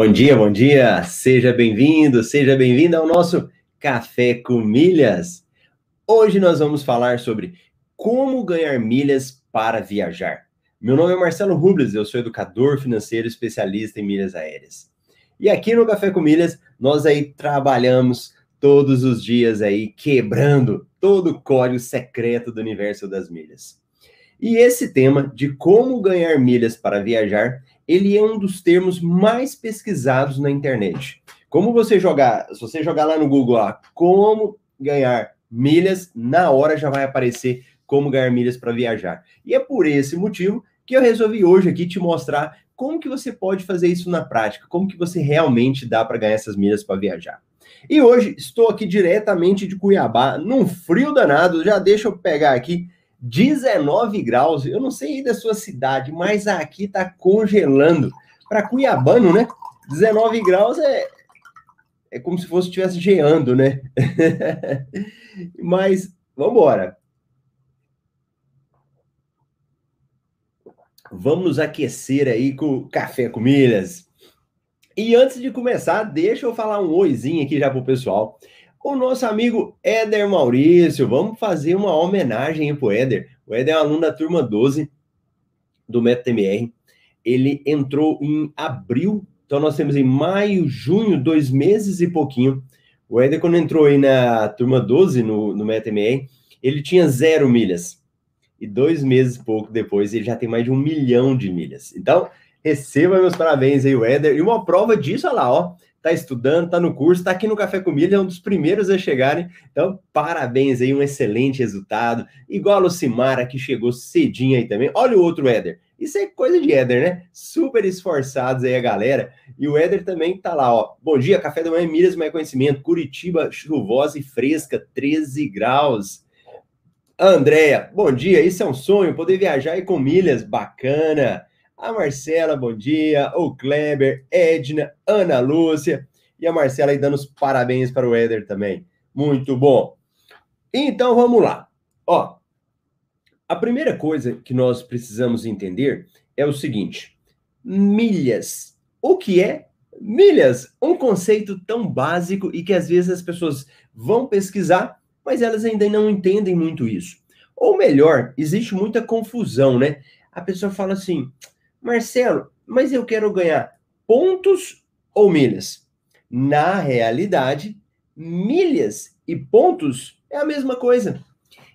Bom dia, bom dia. Seja bem-vindo, seja bem-vinda ao nosso Café com Milhas. Hoje nós vamos falar sobre como ganhar milhas para viajar. Meu nome é Marcelo Rubles, eu sou educador financeiro especialista em milhas aéreas. E aqui no Café com Milhas, nós aí trabalhamos todos os dias aí quebrando todo o código secreto do universo das milhas. E esse tema de como ganhar milhas para viajar ele é um dos termos mais pesquisados na internet. Como você jogar, se você jogar lá no Google, ah, como ganhar milhas, na hora já vai aparecer como ganhar milhas para viajar. E é por esse motivo que eu resolvi hoje aqui te mostrar como que você pode fazer isso na prática, como que você realmente dá para ganhar essas milhas para viajar. E hoje estou aqui diretamente de Cuiabá, num frio danado, já deixa eu pegar aqui 19 graus. Eu não sei aí da sua cidade, mas aqui tá congelando. Para Cuiabano, né? 19 graus é, é como se fosse estivesse geando, né? mas vamos embora. Vamos aquecer aí com café com milhas. E antes de começar, deixa eu falar um oizinho aqui já pro pessoal o nosso amigo Éder Maurício. Vamos fazer uma homenagem para o Éder. O Éder é um aluno da turma 12 do MetaMR. Ele entrou em abril, então nós temos em maio, junho, dois meses e pouquinho. O Éder, quando entrou aí na turma 12 no, no MetaMR, ele tinha zero milhas. E dois meses e pouco depois, ele já tem mais de um milhão de milhas. Então, receba meus parabéns aí, o Éder. E uma prova disso, olha lá, ó está estudando, está no curso, está aqui no Café com Milha, é um dos primeiros a chegarem. Então, parabéns aí, um excelente resultado. Igual a Lucimara, que chegou cedinho aí também. Olha o outro Éder. Isso é coisa de Éder, né? Super esforçados aí a galera. E o Éder também tá lá, ó. Bom dia, café da manhã, Milhas Mais Conhecimento. Curitiba, chuvosa e fresca, 13 graus. Andréia, bom dia. Isso é um sonho, poder viajar e com milhas, bacana a Marcela, bom dia, o Kleber, Edna, Ana Lúcia e a Marcela aí dando os parabéns para o Éder também. Muito bom. Então vamos lá. Ó, a primeira coisa que nós precisamos entender é o seguinte: milhas. O que é milhas? Um conceito tão básico e que às vezes as pessoas vão pesquisar, mas elas ainda não entendem muito isso. Ou melhor, existe muita confusão, né? A pessoa fala assim: Marcelo, mas eu quero ganhar pontos ou milhas? Na realidade, milhas e pontos é a mesma coisa.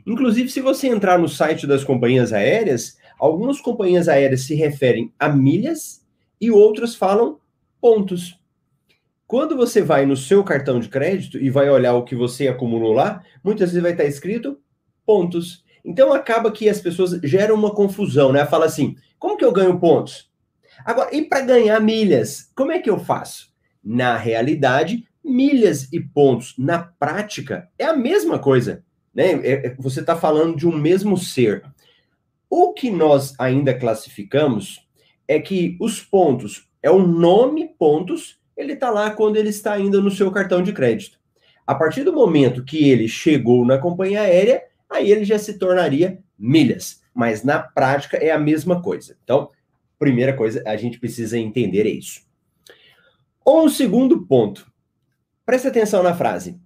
Inclusive, se você entrar no site das companhias aéreas, algumas companhias aéreas se referem a milhas e outras falam pontos. Quando você vai no seu cartão de crédito e vai olhar o que você acumulou lá, muitas vezes vai estar escrito pontos. Então acaba que as pessoas geram uma confusão, né? Fala assim: como que eu ganho pontos? Agora, e para ganhar milhas, como é que eu faço? Na realidade, milhas e pontos na prática é a mesma coisa, né? É, é, você está falando de um mesmo ser. O que nós ainda classificamos é que os pontos é o nome pontos, ele está lá quando ele está ainda no seu cartão de crédito. A partir do momento que ele chegou na companhia aérea, aí ele já se tornaria milhas. Mas na prática é a mesma coisa. Então, primeira coisa, a gente precisa entender é isso. Um segundo ponto. Preste atenção na frase.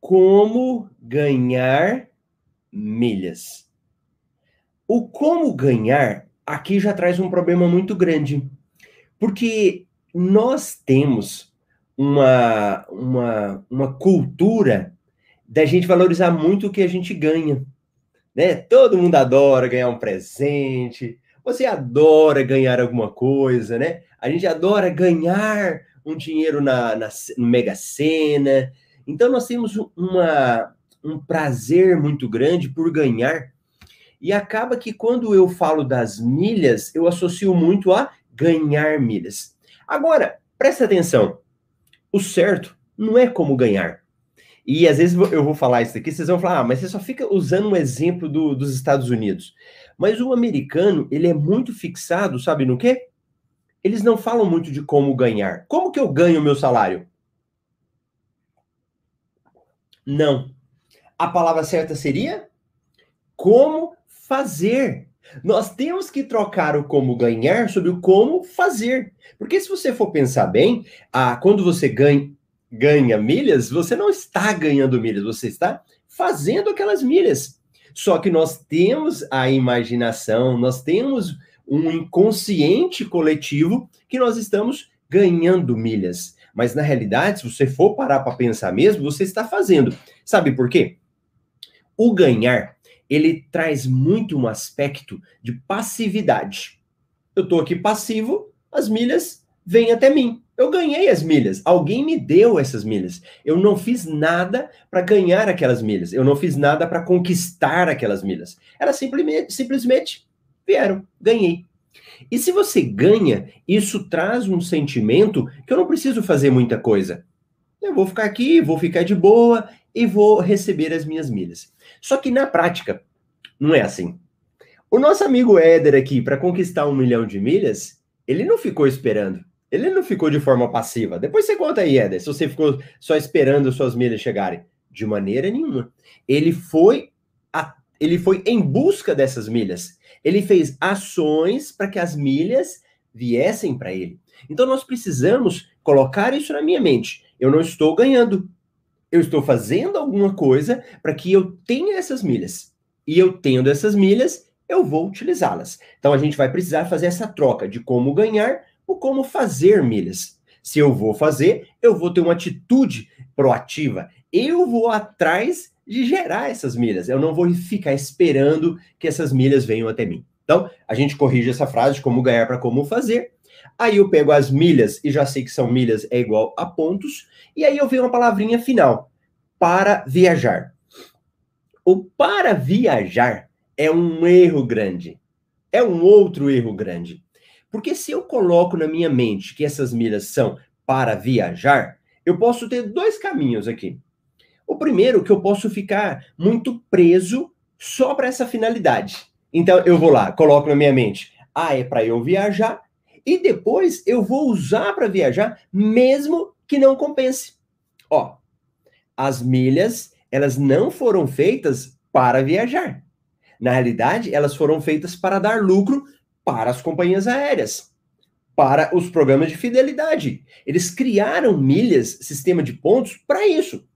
Como ganhar milhas? O como ganhar aqui já traz um problema muito grande. Porque nós temos uma, uma, uma cultura da gente valorizar muito o que a gente ganha. Né? Todo mundo adora ganhar um presente, você adora ganhar alguma coisa, né? A gente adora ganhar um dinheiro na, na Mega Sena. Então nós temos uma, um prazer muito grande por ganhar. E acaba que quando eu falo das milhas, eu associo muito a ganhar milhas. Agora, presta atenção. O certo não é como ganhar. E às vezes eu vou falar isso aqui, vocês vão falar, ah, mas você só fica usando um exemplo do, dos Estados Unidos. Mas o americano, ele é muito fixado, sabe no quê? Eles não falam muito de como ganhar. Como que eu ganho o meu salário? Não. A palavra certa seria como fazer Nós temos que trocar o como ganhar sobre o como fazer. Porque se você for pensar bem, ah, quando você ganha, ganha milhas, você não está ganhando milhas, você está fazendo aquelas milhas. Só que nós temos a imaginação, nós temos um inconsciente coletivo que nós estamos ganhando milhas. Mas na realidade, se você for parar para pensar mesmo, você está fazendo. Sabe por quê? O ganhar ele traz muito um aspecto de passividade. Eu estou aqui passivo, as milhas vêm até mim. Eu ganhei as milhas, alguém me deu essas milhas. Eu não fiz nada para ganhar aquelas milhas, eu não fiz nada para conquistar aquelas milhas. Elas simplesmente, simplesmente vieram, ganhei. E se você ganha, isso traz um sentimento que eu não preciso fazer muita coisa. Eu vou ficar aqui, vou ficar de boa e vou receber as minhas milhas. Só que na prática, não é assim. O nosso amigo Éder aqui, para conquistar um milhão de milhas, ele não ficou esperando. Ele não ficou de forma passiva. Depois você conta aí, Éder, se você ficou só esperando suas milhas chegarem. De maneira nenhuma. Ele foi, a, ele foi em busca dessas milhas. Ele fez ações para que as milhas viessem para ele. Então nós precisamos colocar isso na minha mente. Eu não estou ganhando, eu estou fazendo alguma coisa para que eu tenha essas milhas. E eu tendo essas milhas, eu vou utilizá-las. Então a gente vai precisar fazer essa troca de como ganhar ou como fazer milhas. Se eu vou fazer, eu vou ter uma atitude proativa. Eu vou atrás de gerar essas milhas. Eu não vou ficar esperando que essas milhas venham até mim. Então, a gente corrige essa frase de como ganhar para como fazer. Aí eu pego as milhas e já sei que são milhas é igual a pontos. E aí eu venho uma palavrinha final. Para viajar. O para viajar é um erro grande. É um outro erro grande. Porque se eu coloco na minha mente que essas milhas são para viajar, eu posso ter dois caminhos aqui. O primeiro, que eu posso ficar muito preso só para essa finalidade. Então eu vou lá, coloco na minha mente, ah, é para eu viajar, e depois eu vou usar para viajar, mesmo que não compense. Ó, as milhas, elas não foram feitas para viajar. Na realidade, elas foram feitas para dar lucro para as companhias aéreas, para os programas de fidelidade. Eles criaram milhas, sistema de pontos, para isso.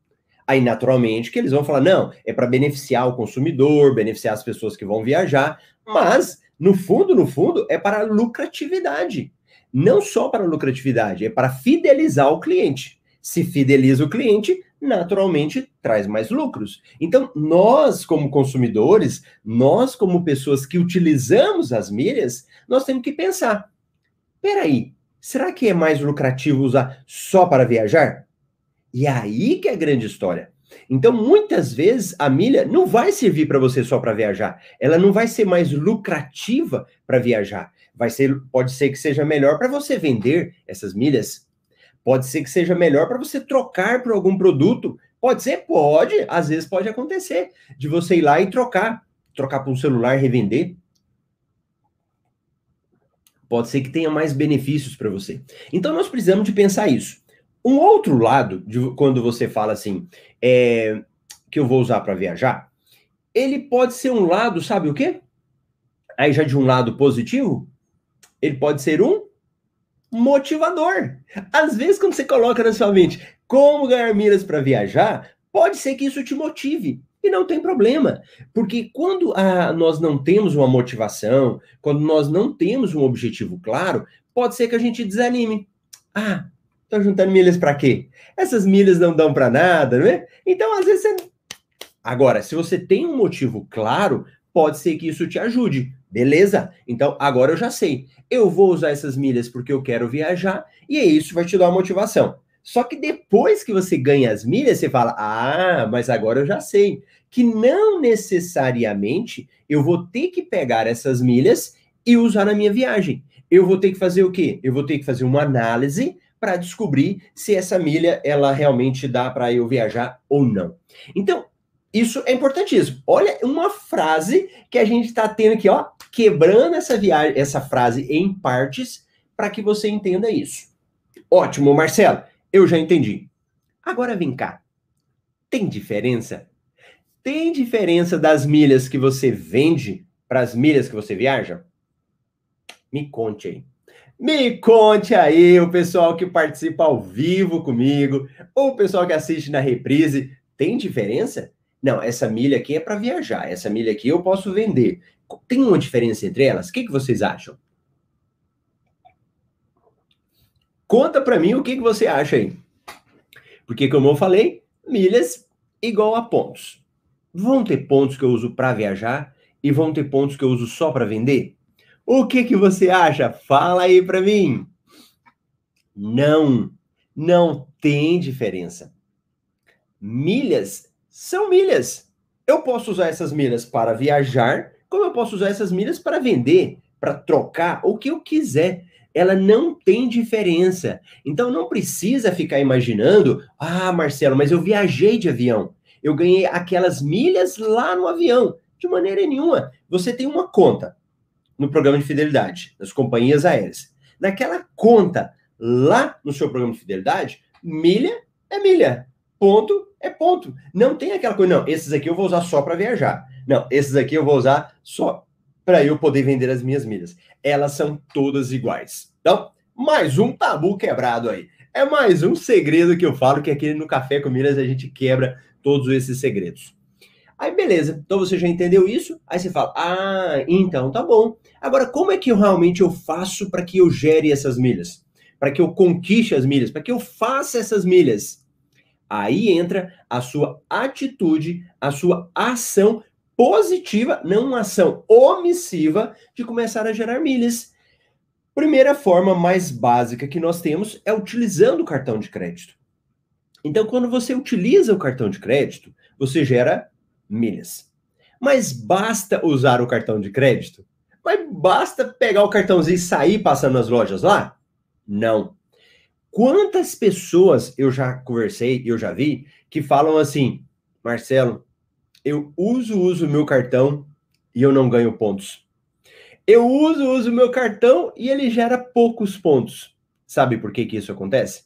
Aí, naturalmente, que eles vão falar: não, é para beneficiar o consumidor, beneficiar as pessoas que vão viajar, mas, no fundo, no fundo, é para lucratividade. Não só para lucratividade, é para fidelizar o cliente. Se fideliza o cliente, naturalmente traz mais lucros. Então, nós, como consumidores, nós, como pessoas que utilizamos as milhas, nós temos que pensar: peraí, será que é mais lucrativo usar só para viajar? E é aí que é a grande história. Então, muitas vezes, a milha não vai servir para você só para viajar. Ela não vai ser mais lucrativa para viajar. Vai ser, pode ser que seja melhor para você vender essas milhas Pode ser que seja melhor para você trocar por algum produto. Pode ser? Pode. Às vezes pode acontecer de você ir lá e trocar. Trocar por um celular, revender. Pode ser que tenha mais benefícios para você. Então nós precisamos de pensar isso. Um outro lado, de quando você fala assim, é, que eu vou usar para viajar, ele pode ser um lado, sabe o quê? Aí já de um lado positivo, ele pode ser um motivador. Às vezes, quando você coloca na sua mente como ganhar milhas para viajar, pode ser que isso te motive. E não tem problema, porque quando ah, nós não temos uma motivação, quando nós não temos um objetivo claro, pode ser que a gente desanime. Ah, tô juntando milhas para quê? Essas milhas não dão para nada, não é? Então, às vezes você. Agora, se você tem um motivo claro, pode ser que isso te ajude. Beleza? Então, agora eu já sei eu vou usar essas milhas porque eu quero viajar, e é isso vai te dar uma motivação. Só que depois que você ganha as milhas, você fala: ah, mas agora eu já sei que não necessariamente eu vou ter que pegar essas milhas e usar na minha viagem. Eu vou ter que fazer o quê? Eu vou ter que fazer uma análise para descobrir se essa milha ela realmente dá para eu viajar ou não. Então, isso é importantíssimo. Olha uma frase que a gente está tendo aqui, ó, quebrando essa viagem, essa frase em partes para que você entenda isso. Ótimo, Marcelo. Eu já entendi. Agora vem cá. Tem diferença? Tem diferença das milhas que você vende para as milhas que você viaja? Me conte aí. Me conte aí, o pessoal que participa ao vivo comigo, ou o pessoal que assiste na reprise, tem diferença? Não, essa milha aqui é para viajar, essa milha aqui eu posso vender. Tem uma diferença entre elas? O que, que vocês acham? Conta para mim o que, que você acha aí. Porque, como eu falei, milhas igual a pontos. Vão ter pontos que eu uso para viajar e vão ter pontos que eu uso só para vender? O que que você acha? Fala aí para mim. Não, não tem diferença. Milhas são milhas. Eu posso usar essas milhas para viajar, como eu posso usar essas milhas para vender, para trocar, o que eu quiser. Ela não tem diferença. Então não precisa ficar imaginando, ah, Marcelo, mas eu viajei de avião. Eu ganhei aquelas milhas lá no avião. De maneira nenhuma. Você tem uma conta no programa de fidelidade das companhias aéreas. Naquela conta lá no seu programa de fidelidade, milha é milha, ponto é ponto. Não tem aquela coisa, não, esses aqui eu vou usar só para viajar. Não, esses aqui eu vou usar só para eu poder vender as minhas milhas. Elas são todas iguais. Então, mais um tabu quebrado aí. É mais um segredo que eu falo que aqui no Café com Milhas a gente quebra todos esses segredos. Aí beleza, então você já entendeu isso? Aí você fala, ah, então tá bom. Agora, como é que eu realmente eu faço para que eu gere essas milhas? Para que eu conquiste as milhas? Para que eu faça essas milhas? Aí entra a sua atitude, a sua ação positiva, não uma ação omissiva de começar a gerar milhas. Primeira forma mais básica que nós temos é utilizando o cartão de crédito. Então, quando você utiliza o cartão de crédito, você gera milhas. Mas basta usar o cartão de crédito? Mas basta pegar o cartãozinho e sair passando nas lojas lá? Não. Quantas pessoas eu já conversei, eu já vi, que falam assim, Marcelo, eu uso, uso meu cartão e eu não ganho pontos. Eu uso, uso meu cartão e ele gera poucos pontos. Sabe por que, que isso acontece?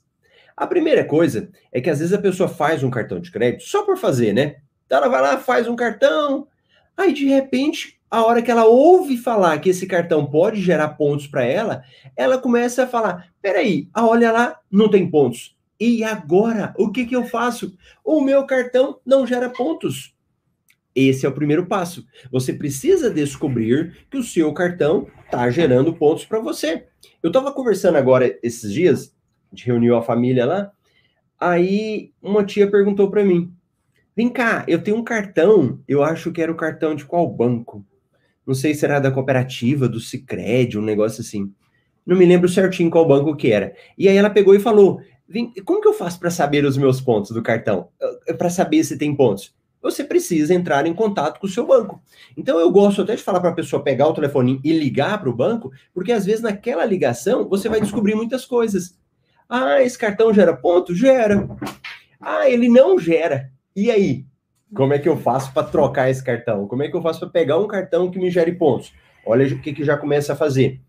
A primeira coisa é que às vezes a pessoa faz um cartão de crédito só por fazer, né? Então ela vai lá, faz um cartão, aí de repente, a hora que ela ouve falar que esse cartão pode gerar pontos para ela, ela começa a falar: peraí, olha lá, não tem pontos. E agora, o que, que eu faço? O meu cartão não gera pontos. Esse é o primeiro passo. Você precisa descobrir que o seu cartão está gerando pontos para você. Eu estava conversando agora esses dias, de reuniu a família lá, aí uma tia perguntou para mim: Vem cá, eu tenho um cartão, eu acho que era o cartão de qual banco? Não sei se era da cooperativa, do Cicred, um negócio assim. Não me lembro certinho qual banco que era. E aí ela pegou e falou: como que eu faço para saber os meus pontos do cartão? Para saber se tem pontos? Você precisa entrar em contato com o seu banco. Então eu gosto até de falar para a pessoa pegar o telefone e ligar para o banco, porque às vezes naquela ligação você vai descobrir muitas coisas. Ah, esse cartão gera ponto? Gera. Ah, ele não gera. E aí? Como é que eu faço para trocar esse cartão? Como é que eu faço para pegar um cartão que me gere pontos? Olha o que, que já começa a fazer.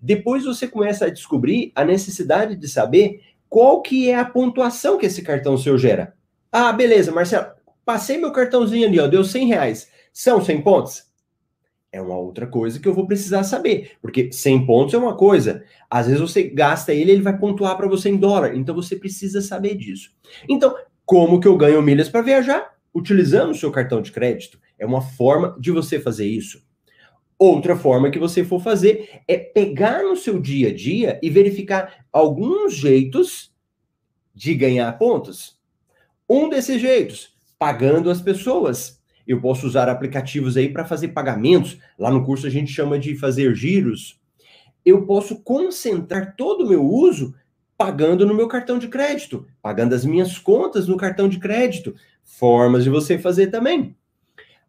Depois você começa a descobrir a necessidade de saber qual que é a pontuação que esse cartão seu gera. Ah, beleza, Marcelo, passei meu cartãozinho ali, ó, deu 100 reais. São 100 pontos? É uma outra coisa que eu vou precisar saber, porque 100 pontos é uma coisa. Às vezes você gasta ele, ele vai pontuar para você em dólar, então você precisa saber disso. Então, como que eu ganho milhas para viajar? Utilizando o seu cartão de crédito. É uma forma de você fazer isso. Outra forma que você for fazer é pegar no seu dia a dia e verificar alguns jeitos de ganhar pontos. Um desses jeitos, pagando as pessoas. Eu posso usar aplicativos aí para fazer pagamentos. Lá no curso a gente chama de fazer giros. Eu posso concentrar todo o meu uso pagando no meu cartão de crédito, pagando as minhas contas no cartão de crédito. Formas de você fazer também.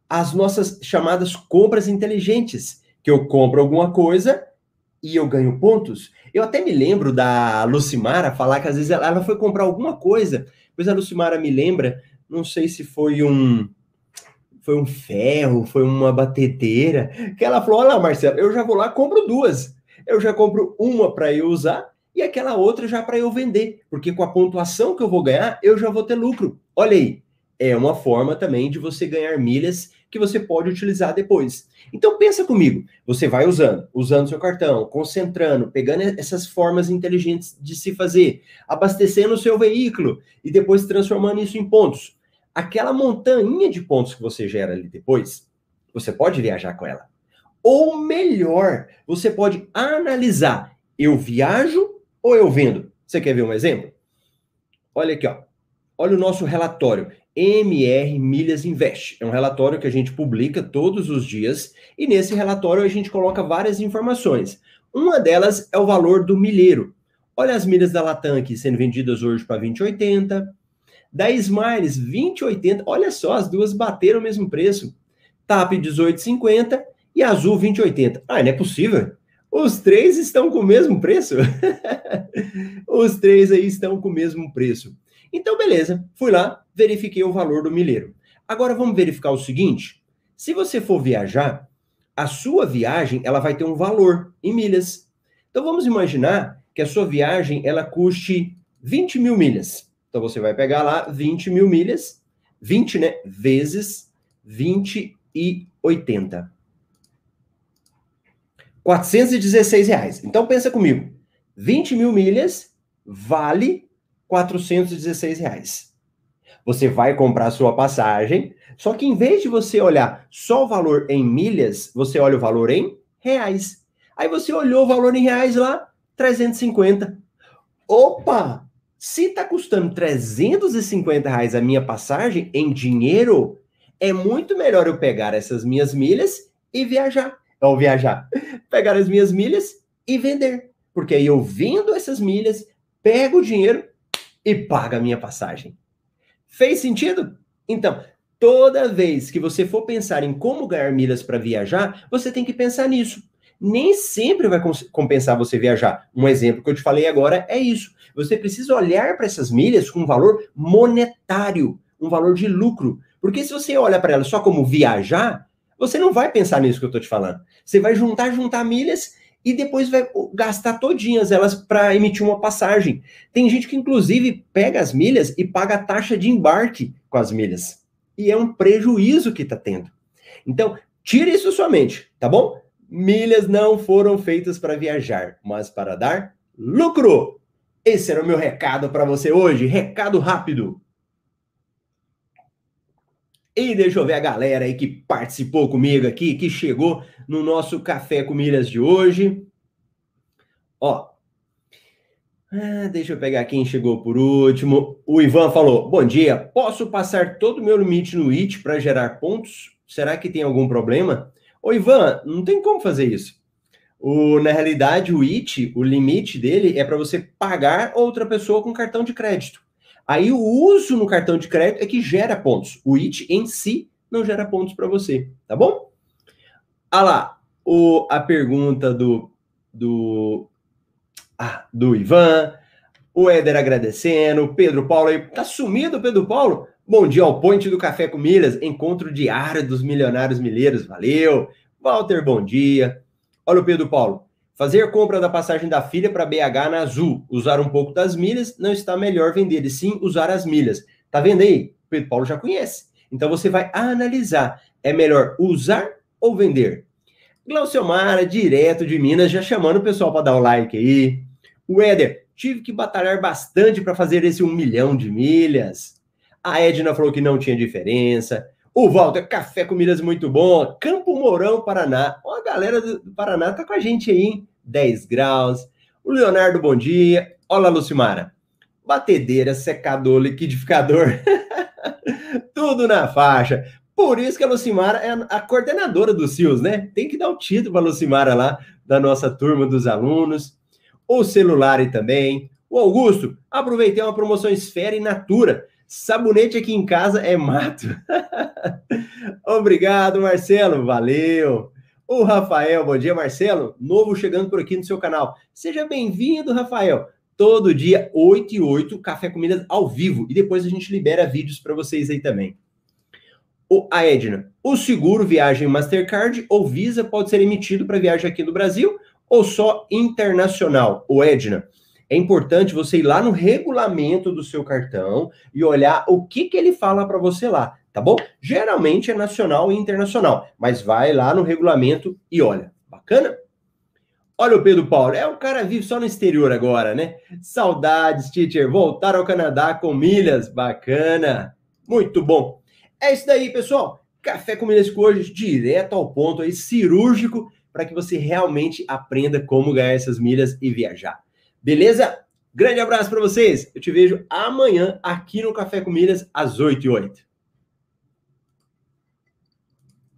As nossas chamadas compras inteligentes, que eu compro alguma coisa e eu ganho pontos. Eu até me lembro da Lucimara falar que às vezes ela, foi comprar alguma coisa, pois a Lucimara me lembra, não sei se foi um foi um ferro, foi uma batedeira, que ela falou: "Olha, Marcelo, eu já vou lá, compro duas. Eu já compro uma para eu usar e aquela outra já para eu vender, porque com a pontuação que eu vou ganhar, eu já vou ter lucro. Olha aí, é uma forma também de você ganhar milhas que você pode utilizar depois. Então pensa comigo, você vai usando, usando seu cartão, concentrando, pegando essas formas inteligentes de se fazer, abastecendo o seu veículo e depois transformando isso em pontos. Aquela montanha de pontos que você gera ali depois, você pode viajar com ela. Ou melhor, você pode analisar, eu viajo ou eu vendo? Você quer ver um exemplo? Olha aqui, ó. Olha o nosso relatório. MR Milhas Invest. É um relatório que a gente publica todos os dias e nesse relatório a gente coloca várias informações. Uma delas é o valor do milheiro. Olha as milhas da Latam aqui sendo vendidas hoje para 20,80. Da Smiles, 20,80. Olha só, as duas bateram o mesmo preço. TAP 18,50 e Azul 20,80. Ah, não é possível. Os três estão com o mesmo preço? Os três aí estão com o mesmo preço. Então, beleza, fui lá, verifiquei o valor do milheiro. Agora vamos verificar o seguinte: se você for viajar, a sua viagem ela vai ter um valor em milhas. Então vamos imaginar que a sua viagem ela custe 20 mil milhas. Então você vai pegar lá 20 mil milhas, 20, né? Vezes 20 e 80. 416 reais. Então pensa comigo. 20 mil milhas vale 416 reais. Você vai comprar sua passagem, só que em vez de você olhar só o valor em milhas, você olha o valor em reais. Aí você olhou o valor em reais lá, 350. Opa! Se está custando 350 reais a minha passagem em dinheiro, é muito melhor eu pegar essas minhas milhas e viajar. Ou viajar. Pegar as minhas milhas e vender. Porque aí eu vendo essas milhas, pego o dinheiro e paga a minha passagem. Fez sentido? Então, toda vez que você for pensar em como ganhar milhas para viajar, você tem que pensar nisso. Nem sempre vai compensar você viajar. Um exemplo que eu te falei agora é isso. Você precisa olhar para essas milhas com um valor monetário, um valor de lucro. Porque se você olha para elas só como viajar, você não vai pensar nisso que eu estou te falando. Você vai juntar, juntar milhas e depois vai gastar todinhas elas para emitir uma passagem. Tem gente que inclusive pega as milhas e paga a taxa de embarque com as milhas. E é um prejuízo que está tendo. Então, tire isso da sua mente, tá bom? Milhas não foram feitas para viajar, mas para dar lucro. Esse era o meu recado para você hoje, recado rápido. E deixa eu ver a galera aí que participou comigo aqui, que chegou no nosso Café com Milhas de hoje. Ó, ah, deixa eu pegar quem chegou por último. O Ivan falou: Bom dia, posso passar todo o meu limite no IT para gerar pontos? Será que tem algum problema? Ô, Ivan, não tem como fazer isso. O, na realidade, o IT, o limite dele é para você pagar outra pessoa com cartão de crédito. Aí o uso no cartão de crédito é que gera pontos. O IT em si não gera pontos para você, tá bom? Ah lá, o, a pergunta do, do, ah, do Ivan, o Éder agradecendo, Pedro Paulo aí, tá sumido Pedro Paulo? Bom dia ao Ponte do Café com Milhas, encontro diário dos milionários milheiros, valeu. Walter, bom dia. Olha o Pedro Paulo, Fazer compra da passagem da filha para BH na Azul, usar um pouco das milhas, não está melhor vender, e sim usar as milhas. Tá vendo aí? Pedro Paulo já conhece. Então você vai analisar, é melhor usar ou vender? Glauciomara, direto de Minas, já chamando o pessoal para dar o like aí. O Éder, tive que batalhar bastante para fazer esse um milhão de milhas. A Edna falou que não tinha diferença. O Walter, café com milhas muito bom. Campo Mourão, Paraná. Ó, a galera do Paraná tá com a gente aí, hein? 10 graus. O Leonardo, bom dia. Olá, Lucimara. Batedeira, secador, liquidificador. Tudo na faixa. Por isso que a Lucimara é a coordenadora do CIOS, né? Tem que dar o título para Lucimara lá, da nossa turma dos alunos. O celular também. O Augusto, aproveitei uma promoção Esfera e Natura. Sabonete aqui em casa é mato. Obrigado, Marcelo. Valeu. O Rafael, bom dia, Marcelo. Novo chegando por aqui no seu canal. Seja bem-vindo, Rafael. Todo dia, 8 e 8, Café Comidas ao vivo. E depois a gente libera vídeos para vocês aí também. O, a Edna, o seguro viagem Mastercard ou Visa pode ser emitido para viagem aqui no Brasil ou só internacional? O Edna, é importante você ir lá no regulamento do seu cartão e olhar o que, que ele fala para você lá, tá bom? Geralmente é nacional e internacional, mas vai lá no regulamento e olha. Bacana? Olha o Pedro Paulo, é o cara vive só no exterior agora, né? Saudades, teacher, voltar ao Canadá com milhas, bacana. Muito bom. É isso daí, pessoal. Café com milhas hoje, direto ao ponto aí, cirúrgico, para que você realmente aprenda como ganhar essas milhas e viajar. Beleza? Grande abraço para vocês. Eu te vejo amanhã aqui no Café com Milhas às 8 e 8.